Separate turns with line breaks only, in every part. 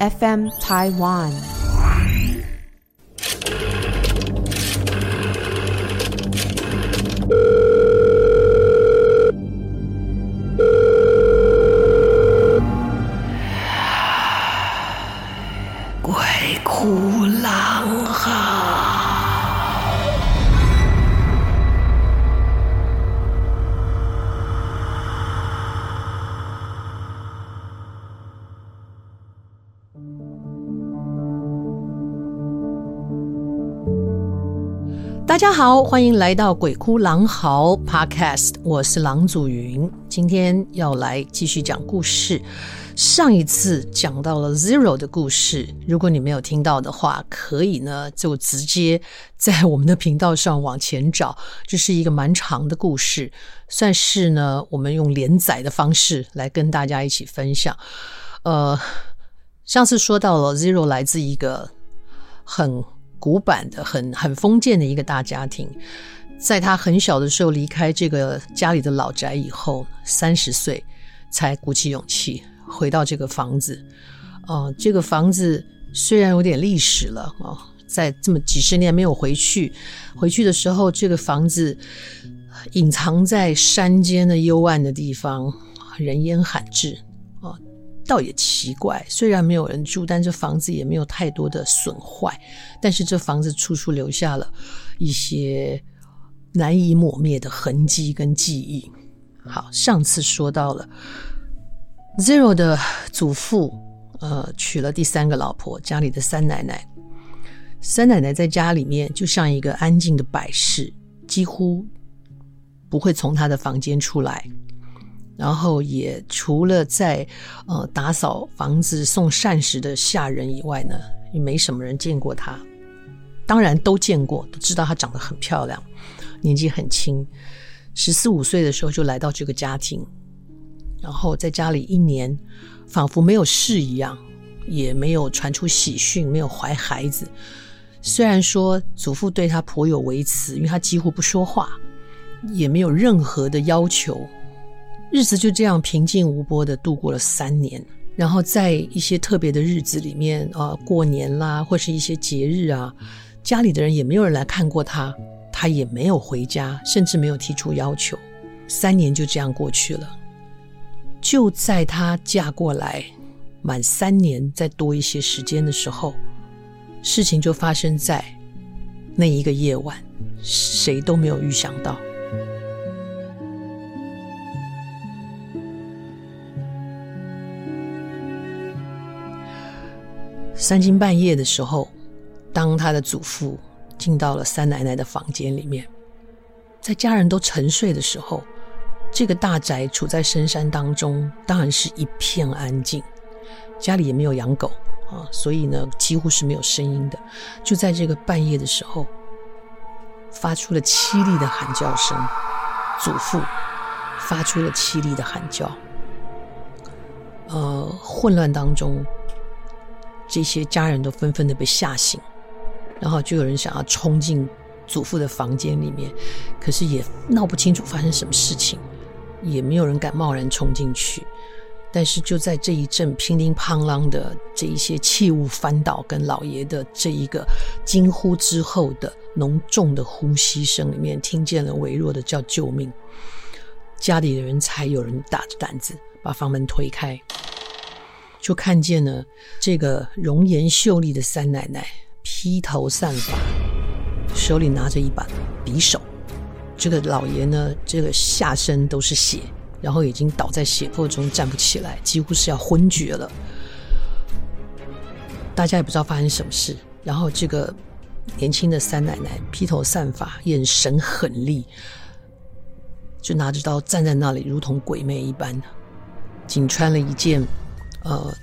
FM Taiwan。
大家好，欢迎来到《鬼哭狼嚎》Podcast，我是郎祖云，今天要来继续讲故事。上一次讲到了 Zero 的故事，如果你没有听到的话，可以呢就直接在我们的频道上往前找。这是一个蛮长的故事，算是呢我们用连载的方式来跟大家一起分享。呃，上次说到了 Zero 来自一个很。古板的、很很封建的一个大家庭，在他很小的时候离开这个家里的老宅以后，三十岁才鼓起勇气回到这个房子。哦、这个房子虽然有点历史了哦、在这么几十年没有回去，回去的时候，这个房子隐藏在山间的幽暗的地方，人烟罕至。倒也奇怪，虽然没有人住，但这房子也没有太多的损坏。但是这房子处处留下了一些难以抹灭的痕迹跟记忆。好，上次说到了 Zero 的祖父，呃，娶了第三个老婆，家里的三奶奶。三奶奶在家里面就像一个安静的摆设，几乎不会从她的房间出来。然后也除了在呃打扫房子、送膳食的下人以外呢，也没什么人见过她。当然都见过，都知道她长得很漂亮，年纪很轻，十四五岁的时候就来到这个家庭，然后在家里一年，仿佛没有事一样，也没有传出喜讯，没有怀孩子。虽然说祖父对她颇有微词，因为她几乎不说话，也没有任何的要求。日子就这样平静无波的度过了三年，然后在一些特别的日子里面，啊，过年啦，或是一些节日啊，家里的人也没有人来看过他，他也没有回家，甚至没有提出要求。三年就这样过去了。就在她嫁过来满三年再多一些时间的时候，事情就发生在那一个夜晚，谁都没有预想到。三更半夜的时候，当他的祖父进到了三奶奶的房间里面，在家人都沉睡的时候，这个大宅处在深山当中，当然是一片安静。家里也没有养狗啊，所以呢，几乎是没有声音的。就在这个半夜的时候，发出了凄厉的喊叫声，祖父发出了凄厉的喊叫。呃，混乱当中。这些家人都纷纷的被吓醒，然后就有人想要冲进祖父的房间里面，可是也闹不清楚发生什么事情，也没有人敢贸然冲进去。但是就在这一阵乒铃乓啷的这一些器物翻倒跟老爷的这一个惊呼之后的浓重的呼吸声里面，听见了微弱的叫救命，家里的人才有人打着胆子把房门推开。就看见了这个容颜秀丽的三奶奶，披头散发，手里拿着一把匕首。这个老爷呢，这个下身都是血，然后已经倒在血泊中站不起来，几乎是要昏厥了。大家也不知道发生什么事。然后这个年轻的三奶奶披头散发，眼神狠厉，就拿着刀站在那里，如同鬼魅一般，仅穿了一件。呃，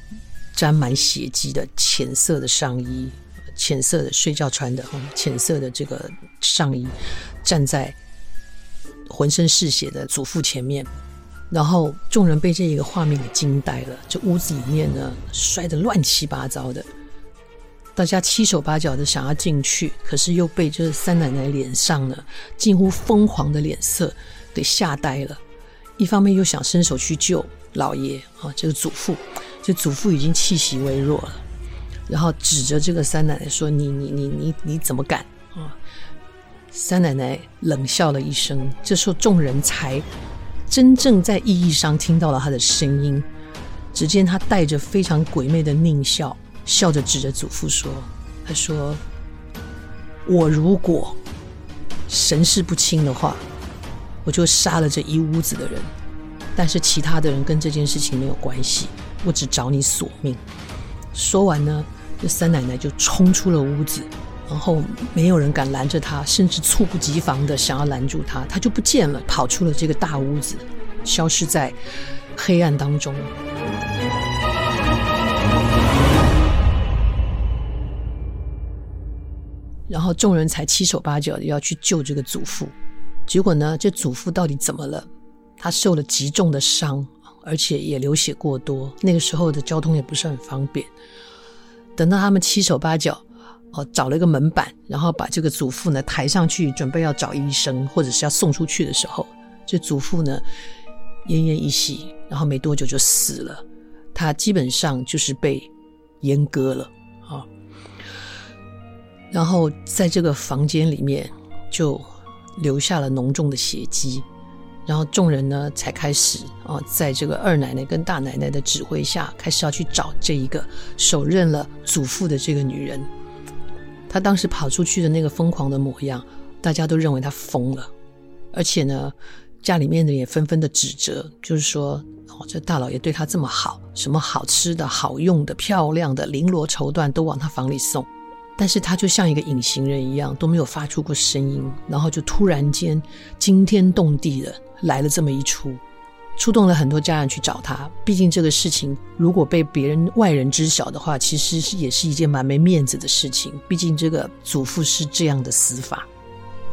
沾满血迹的浅色的上衣，浅色的睡觉穿的，浅色的这个上衣，站在浑身是血的祖父前面，然后众人被这一个画面给惊呆了。这屋子里面呢，摔得乱七八糟的，大家七手八脚的想要进去，可是又被这三奶奶脸上呢近乎疯狂的脸色给吓呆了。一方面又想伸手去救老爷啊，这个祖父。这祖父已经气息微弱了，然后指着这个三奶奶说：“你你你你你怎么敢啊？”三奶奶冷笑了一声，这时候众人才真正在意义上听到了她的声音。只见她带着非常鬼魅的狞笑，笑着指着祖父说：“她说，我如果神志不清的话，我就杀了这一屋子的人。但是其他的人跟这件事情没有关系，我只找你索命。”说完呢，这三奶奶就冲出了屋子。然后没有人敢拦着她，甚至猝不及防的想要拦住她，她就不见了，跑出了这个大屋子，消失在黑暗当中。然后众人才七手八脚的要去救这个祖父，结果呢，这祖父到底怎么了？他受了极重的伤，而且也流血过多。那个时候的交通也不是很方便。等到他们七手八脚。哦，找了一个门板，然后把这个祖父呢抬上去，准备要找医生或者是要送出去的时候，这祖父呢奄奄一息，然后没多久就死了。他基本上就是被阉割了啊。然后在这个房间里面就留下了浓重的血迹，然后众人呢才开始啊，在这个二奶奶跟大奶奶的指挥下，开始要去找这一个手刃了祖父的这个女人。她当时跑出去的那个疯狂的模样，大家都认为她疯了，而且呢，家里面的也纷纷的指责，就是说，哦，这大老爷对她这么好，什么好吃的、好用的、漂亮的、绫罗绸缎都往她房里送，但是他就像一个隐形人一样，都没有发出过声音，然后就突然间惊天动地的来了这么一出。触动了很多家人去找他，毕竟这个事情如果被别人外人知晓的话，其实是也是一件蛮没面子的事情。毕竟这个祖父是这样的死法，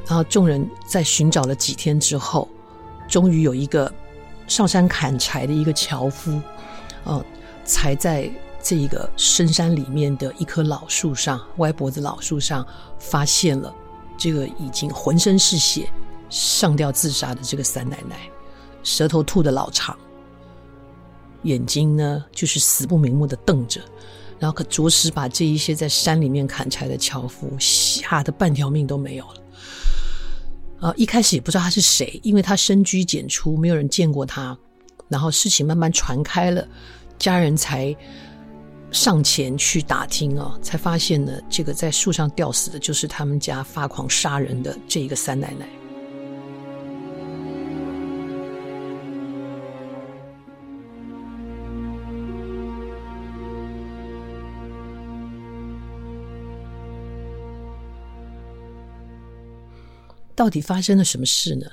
然后众人在寻找了几天之后，终于有一个上山砍柴的一个樵夫，呃，才在这一个深山里面的一棵老树上，歪脖子老树上，发现了这个已经浑身是血上吊自杀的这个三奶奶。舌头吐得老长，眼睛呢就是死不瞑目的瞪着，然后可着实把这一些在山里面砍柴的樵夫吓得半条命都没有了。啊，一开始也不知道他是谁，因为他深居简出，没有人见过他。然后事情慢慢传开了，家人才上前去打听啊，才发现呢，这个在树上吊死的就是他们家发狂杀人的这一个三奶奶。到底发生了什么事呢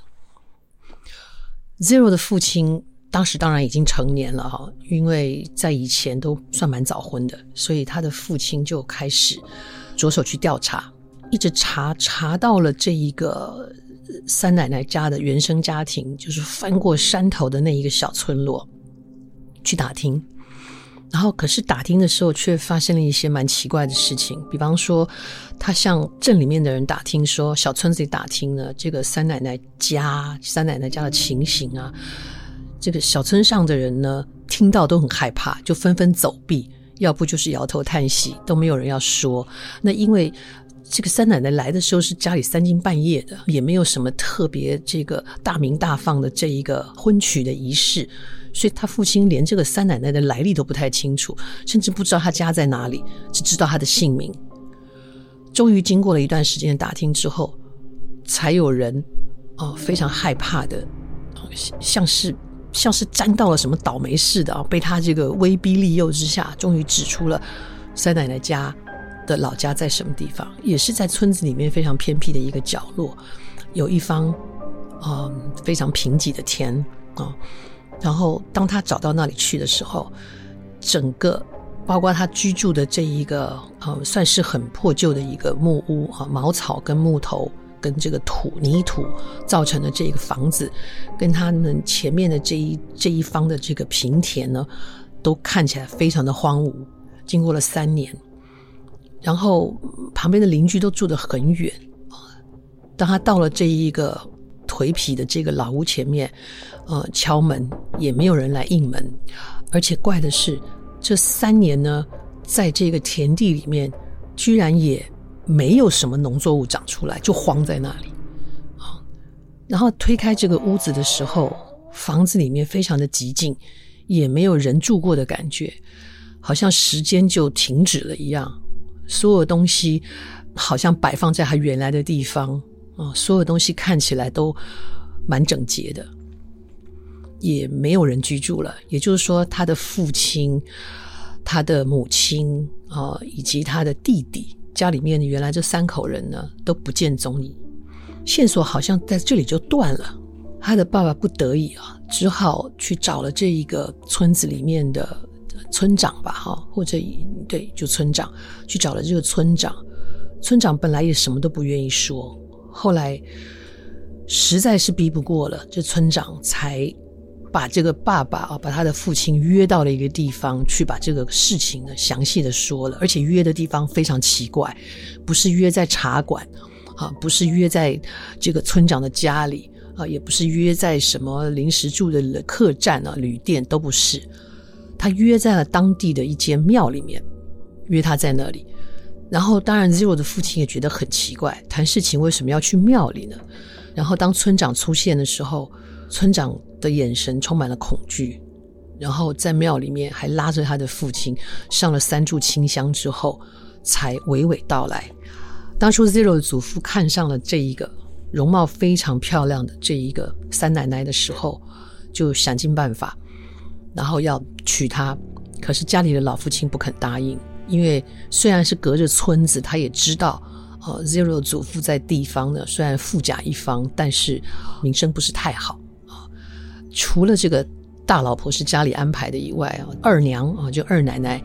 ？Zero 的父亲当时当然已经成年了哈，因为在以前都算蛮早婚的，所以他的父亲就开始着手去调查，一直查查到了这一个三奶奶家的原生家庭，就是翻过山头的那一个小村落去打听。然后，可是打听的时候，却发生了一些蛮奇怪的事情。比方说，他向镇里面的人打听说，小村子里打听呢，这个三奶奶家、三奶奶家的情形啊，这个小村上的人呢，听到都很害怕，就纷纷走避，要不就是摇头叹息，都没有人要说。那因为这个三奶奶来的时候是家里三更半夜的，也没有什么特别这个大明大放的这一个婚娶的仪式。所以他父亲连这个三奶奶的来历都不太清楚，甚至不知道她家在哪里，只知道她的姓名。终于经过了一段时间的打听之后，才有人哦非常害怕的，像是像是沾到了什么倒霉似的啊，被他这个威逼利诱之下，终于指出了三奶奶家的老家在什么地方，也是在村子里面非常偏僻的一个角落，有一方嗯非常贫瘠的田啊。然后，当他找到那里去的时候，整个包括他居住的这一个呃，算是很破旧的一个木屋啊，茅草跟木头跟这个土泥土造成的这个房子，跟他们前面的这一这一方的这个平田呢，都看起来非常的荒芜。经过了三年，然后旁边的邻居都住得很远。当他到了这一个。颓圮的这个老屋前面，呃，敲门也没有人来应门，而且怪的是，这三年呢，在这个田地里面，居然也没有什么农作物长出来，就荒在那里。啊，然后推开这个屋子的时候，房子里面非常的寂静，也没有人住过的感觉，好像时间就停止了一样。所有东西好像摆放在它原来的地方啊，所有东西看起来都蛮整洁的。也没有人居住了，也就是说，他的父亲、他的母亲啊、以及他的弟弟，家里面原来这三口人呢都不见踪影，线索好像在这里就断了。他的爸爸不得已啊，只好去找了这一个村子里面的村长吧，哈，或者对，就村长去找了这个村长。村长本来也什么都不愿意说，后来实在是逼不过了，这村长才。把这个爸爸啊，把他的父亲约到了一个地方去，把这个事情呢详细的说了，而且约的地方非常奇怪，不是约在茶馆，啊，不是约在这个村长的家里，啊，也不是约在什么临时住的客栈啊、旅店，都不是，他约在了当地的一间庙里面，约他在那里，然后当然 Zero 的父亲也觉得很奇怪，谈事情为什么要去庙里呢？然后当村长出现的时候。村长的眼神充满了恐惧，然后在庙里面还拉着他的父亲上了三炷清香之后，才娓娓道来。当初 Zero 的祖父看上了这一个容貌非常漂亮的这一个三奶奶的时候，就想尽办法，然后要娶她。可是家里的老父亲不肯答应，因为虽然是隔着村子，他也知道。呃，Zero 祖父在地方呢，虽然富甲一方，但是名声不是太好啊。除了这个大老婆是家里安排的以外啊，二娘啊，就二奶奶，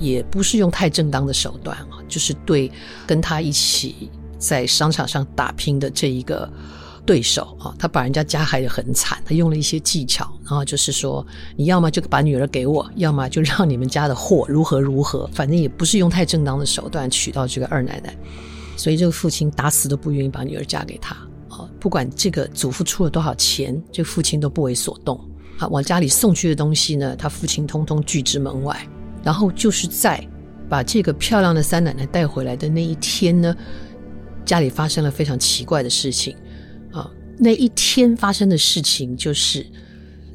也不是用太正当的手段啊，就是对跟他一起在商场上打拼的这一个对手啊，他把人家家害得很惨，他用了一些技巧，然后就是说，你要么就把女儿给我，要么就让你们家的货如何如何，反正也不是用太正当的手段娶到这个二奶奶，所以这个父亲打死都不愿意把女儿嫁给他啊。不管这个祖父出了多少钱，这个父亲都不为所动。啊，往家里送去的东西呢，他父亲通通拒之门外。然后就是在把这个漂亮的三奶奶带回来的那一天呢，家里发生了非常奇怪的事情。那一天发生的事情就是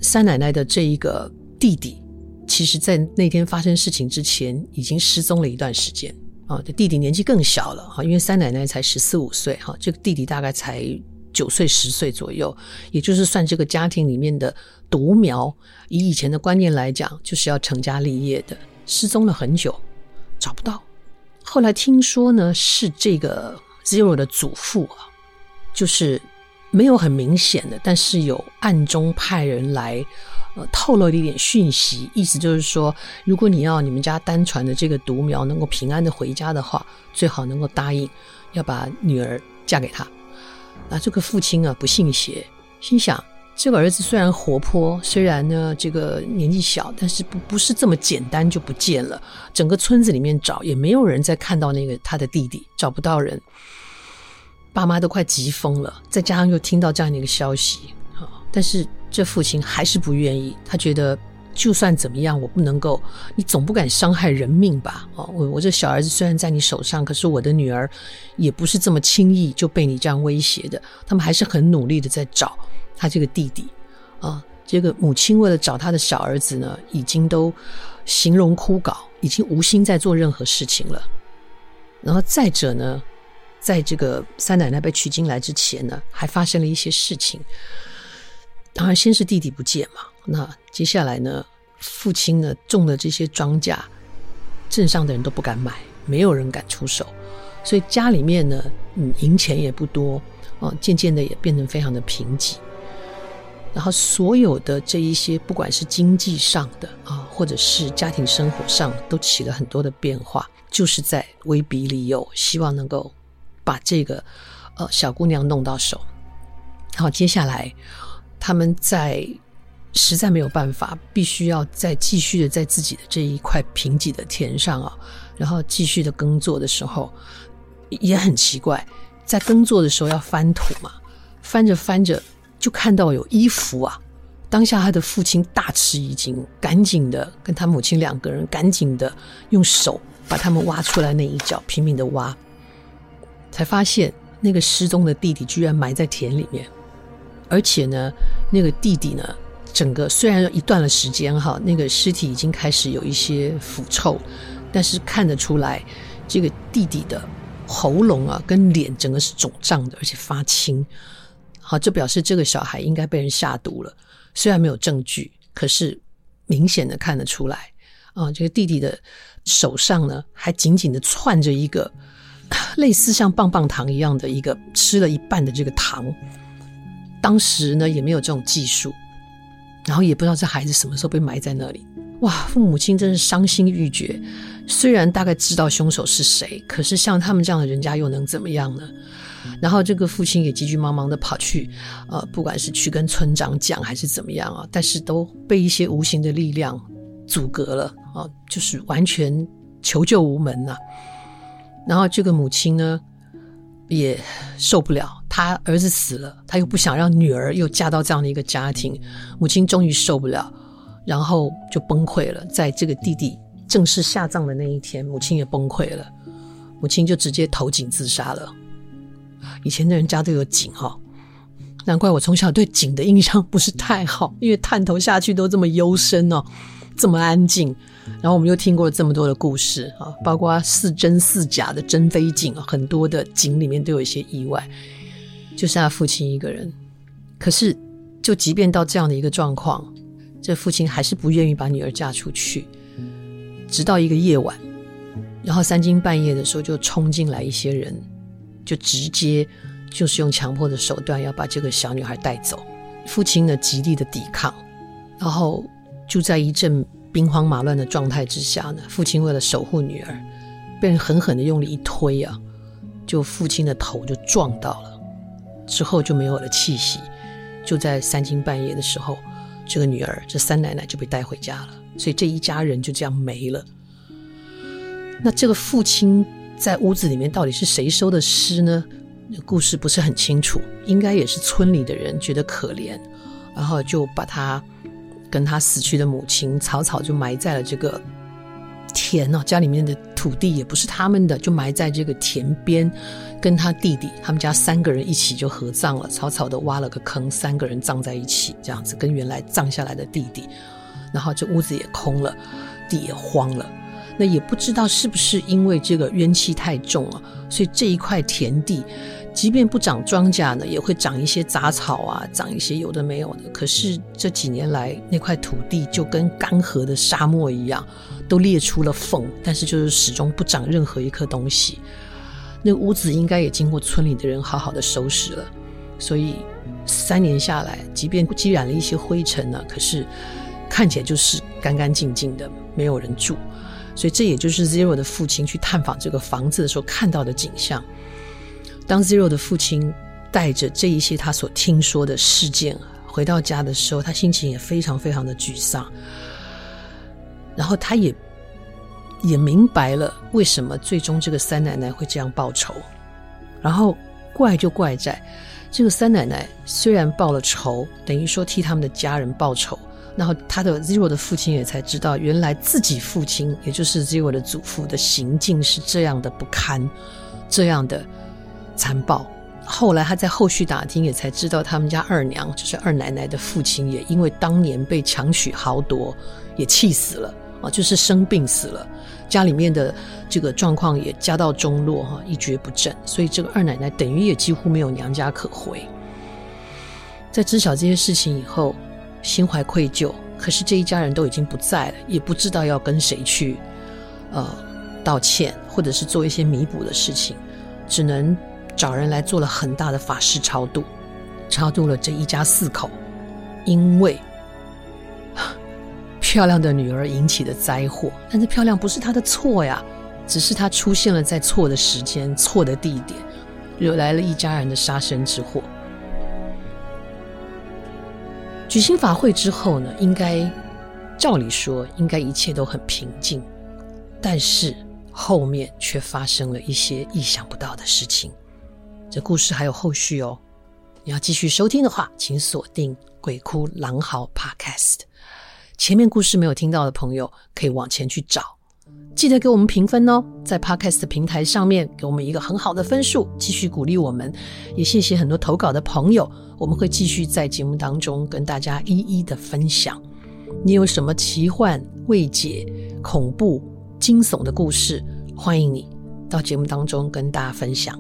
三奶奶的这一个弟弟，其实在那天发生事情之前已经失踪了一段时间。啊，这弟弟年纪更小了，哈，因为三奶奶才十四五岁，哈，这个弟弟大概才。九岁十岁左右，也就是算这个家庭里面的独苗。以以前的观念来讲，就是要成家立业的。失踪了很久，找不到。后来听说呢，是这个 Zero 的祖父啊，就是没有很明显的，但是有暗中派人来，呃，透露了一点讯息，意思就是说，如果你要你们家单传的这个独苗能够平安的回家的话，最好能够答应要把女儿嫁给他。啊，这个父亲啊不信邪，心想这个儿子虽然活泼，虽然呢这个年纪小，但是不不是这么简单就不见了。整个村子里面找也没有人再看到那个他的弟弟，找不到人，爸妈都快急疯了。再加上又听到这样的一个消息，啊，但是这父亲还是不愿意，他觉得。就算怎么样，我不能够，你总不敢伤害人命吧？哦，我我这小儿子虽然在你手上，可是我的女儿也不是这么轻易就被你这样威胁的。他们还是很努力的在找他这个弟弟啊。这个母亲为了找他的小儿子呢，已经都形容枯槁，已经无心再做任何事情了。然后再者呢，在这个三奶奶被娶进来之前呢，还发生了一些事情。当然，先是弟弟不见嘛。那接下来呢？父亲呢种的这些庄稼，镇上的人都不敢买，没有人敢出手，所以家里面呢，嗯，银钱也不多啊，渐渐的也变成非常的贫瘠。然后所有的这一些，不管是经济上的啊，或者是家庭生活上，都起了很多的变化，就是在威逼利诱，希望能够把这个呃小姑娘弄到手。好，接下来他们在。实在没有办法，必须要再继续的在自己的这一块贫瘠的田上啊，然后继续的耕作的时候，也很奇怪，在耕作的时候要翻土嘛，翻着翻着就看到有衣服啊当下他的父亲大吃一惊，赶紧的跟他母亲两个人赶紧的用手把他们挖出来那一角拼命的挖，才发现那个失踪的弟弟居然埋在田里面，而且呢，那个弟弟呢，整个虽然一段了时间哈，那个尸体已经开始有一些腐臭，但是看得出来这个弟弟的喉咙啊跟脸整个是肿胀的，而且发青，好，这表示这个小孩应该被人下毒了。虽然没有证据，可是明显的看得出来啊！这个弟弟的手上呢，还紧紧的攥着一个类似像棒棒糖一样的一个吃了一半的这个糖。当时呢，也没有这种技术，然后也不知道这孩子什么时候被埋在那里。哇！父母亲真是伤心欲绝。虽然大概知道凶手是谁，可是像他们这样的人家又能怎么样呢？然后这个父亲也急急忙忙的跑去，呃，不管是去跟村长讲还是怎么样啊，但是都被一些无形的力量阻隔了啊，就是完全求救无门呐、然后这个母亲呢也受不了，他儿子死了，他又不想让女儿又嫁到这样的一个家庭，母亲终于受不了，然后就崩溃了。在这个弟弟正式下葬的那一天，母亲也崩溃了，母亲就直接投井自杀了。以前的人家都有井哈，难怪我从小对井的印象不是太好，因为探头下去都这么幽深哦，这么安静。然后我们又听过了这么多的故事啊，包括似真似假的真非井，很多的井里面都有一些意外。就剩下父亲一个人，可是就即便到这样的一个状况，这父亲还是不愿意把女儿嫁出去。直到一个夜晚，然后三更半夜的时候就冲进来一些人。就直接就是用强迫的手段要把这个小女孩带走，父亲呢极力的抵抗，然后就在一阵兵荒马乱的状态之下呢，父亲为了守护女儿，被人狠狠的用力一推啊，就父亲的头就撞到了，之后就没有了气息，就在三更半夜的时候，这个女儿这三奶奶就被带回家了，所以这一家人就这样没了。那这个父亲。在屋子里面到底是谁收的尸呢？故事不是很清楚，应该也是村里的人觉得可怜，然后就把他跟他死去的母亲草草就埋在了这个田哦，家里面的土地也不是他们的，就埋在这个田边，跟他弟弟他们家三个人一起就合葬了，草草的挖了个坑，三个人葬在一起，这样子跟原来葬下来的弟弟，然后这屋子也空了，地也荒了。那也不知道是不是因为这个冤气太重啊，所以这一块田地，即便不长庄稼呢，也会长一些杂草啊，长一些有的没有的。可是这几年来，那块土地就跟干涸的沙漠一样，都裂出了缝，但是就是始终不长任何一颗东西。那屋子应该也经过村里的人好好的收拾了，所以三年下来，即便积染了一些灰尘呢，可是看起来就是干干净净的，没有人住。所以这也就是 Zero 的父亲去探访这个房子的时候看到的景象。当 Zero 的父亲带着这一些他所听说的事件回到家的时候，他心情也非常非常的沮丧。然后他也也明白了为什么最终这个三奶奶会这样报仇。然后怪就怪在这个三奶奶虽然报了仇，等于说替他们的家人报仇。然后他的 Zero 的父亲也才知道，原来自己父亲，也就是 Zero 的祖父的行径是这样的不堪，这样的残暴。后来他在后续打听，也才知道他们家二娘，就是二奶奶的父亲，也因为当年被强取豪夺，也气死了啊，就是生病死了。家里面的这个状况也家道中落哈，一蹶不振，所以这个二奶奶等于也几乎没有娘家可回。在知晓这些事情以后。心怀愧疚，可是这一家人都已经不在了，也不知道要跟谁去，呃，道歉，或者是做一些弥补的事情，只能找人来做了很大的法事超度，超度了这一家四口，因为 漂亮的女儿引起的灾祸，但是漂亮不是她的错呀，只是她出现了在错的时间、错的地点，惹来了一家人的杀身之祸。举行法会之后呢，应该照理说应该一切都很平静，但是后面却发生了一些意想不到的事情。这故事还有后续哦，你要继续收听的话，请锁定鬼哭狼嚎 Podcast。前面故事没有听到的朋友，可以往前去找。记得给我们评分哦，在 Podcast 平台上面给我们一个很好的分数，继续鼓励我们。也谢谢很多投稿的朋友，我们会继续在节目当中跟大家一一的分享。你有什么奇幻、未解、恐怖、惊悚的故事，欢迎你到节目当中跟大家分享。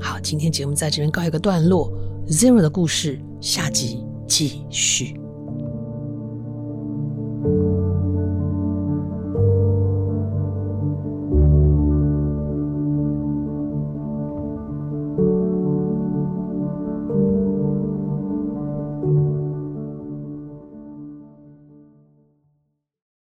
好，今天节目在这边告一个段落，Zero 的故事下集继续。